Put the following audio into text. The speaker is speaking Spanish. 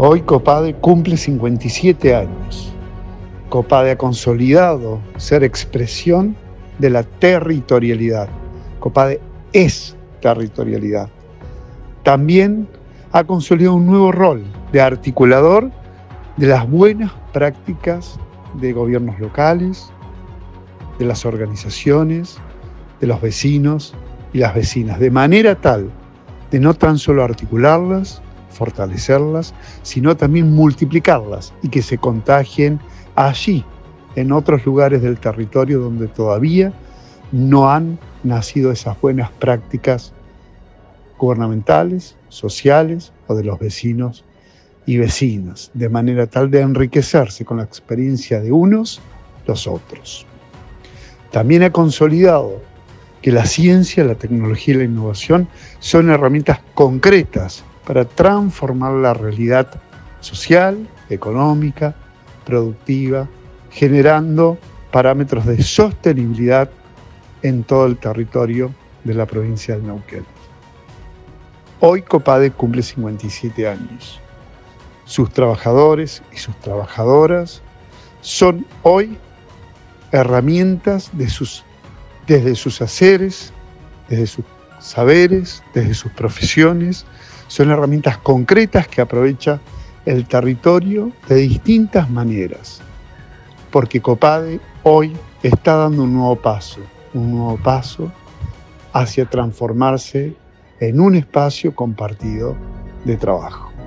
Hoy Copade cumple 57 años. Copade ha consolidado ser expresión de la territorialidad. Copade es territorialidad. También ha consolidado un nuevo rol de articulador de las buenas prácticas de gobiernos locales, de las organizaciones, de los vecinos y las vecinas, de manera tal de no tan solo articularlas, fortalecerlas, sino también multiplicarlas y que se contagien allí, en otros lugares del territorio donde todavía no han nacido esas buenas prácticas gubernamentales, sociales o de los vecinos y vecinas, de manera tal de enriquecerse con la experiencia de unos los otros. También ha consolidado que la ciencia, la tecnología y la innovación son herramientas concretas para transformar la realidad social, económica, productiva, generando parámetros de sostenibilidad en todo el territorio de la provincia de Neuquén. Hoy Copade cumple 57 años. Sus trabajadores y sus trabajadoras son hoy herramientas de sus, desde sus haceres, desde sus saberes, desde sus profesiones, son herramientas concretas que aprovecha el territorio de distintas maneras, porque Copade hoy está dando un nuevo paso, un nuevo paso hacia transformarse en un espacio compartido de trabajo.